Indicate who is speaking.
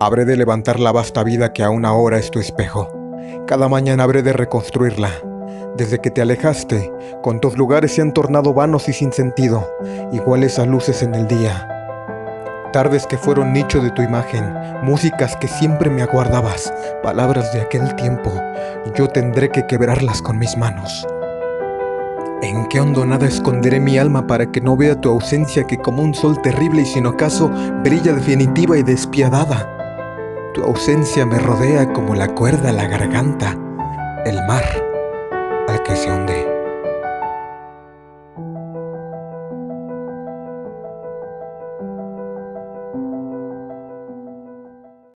Speaker 1: Habré de levantar la vasta vida que aún ahora es tu espejo. Cada mañana habré de reconstruirla. Desde que te alejaste, cuantos lugares se han tornado vanos y sin sentido, iguales a luces en el día. Tardes que fueron nicho de tu imagen, músicas que siempre me aguardabas, palabras de aquel tiempo, yo tendré que quebrarlas con mis manos. ¿En qué hondonada esconderé mi alma para que no vea tu ausencia que como un sol terrible y sin ocaso brilla definitiva y despiadada? Tu ausencia me rodea como la cuerda a la garganta, el mar al que se hunde.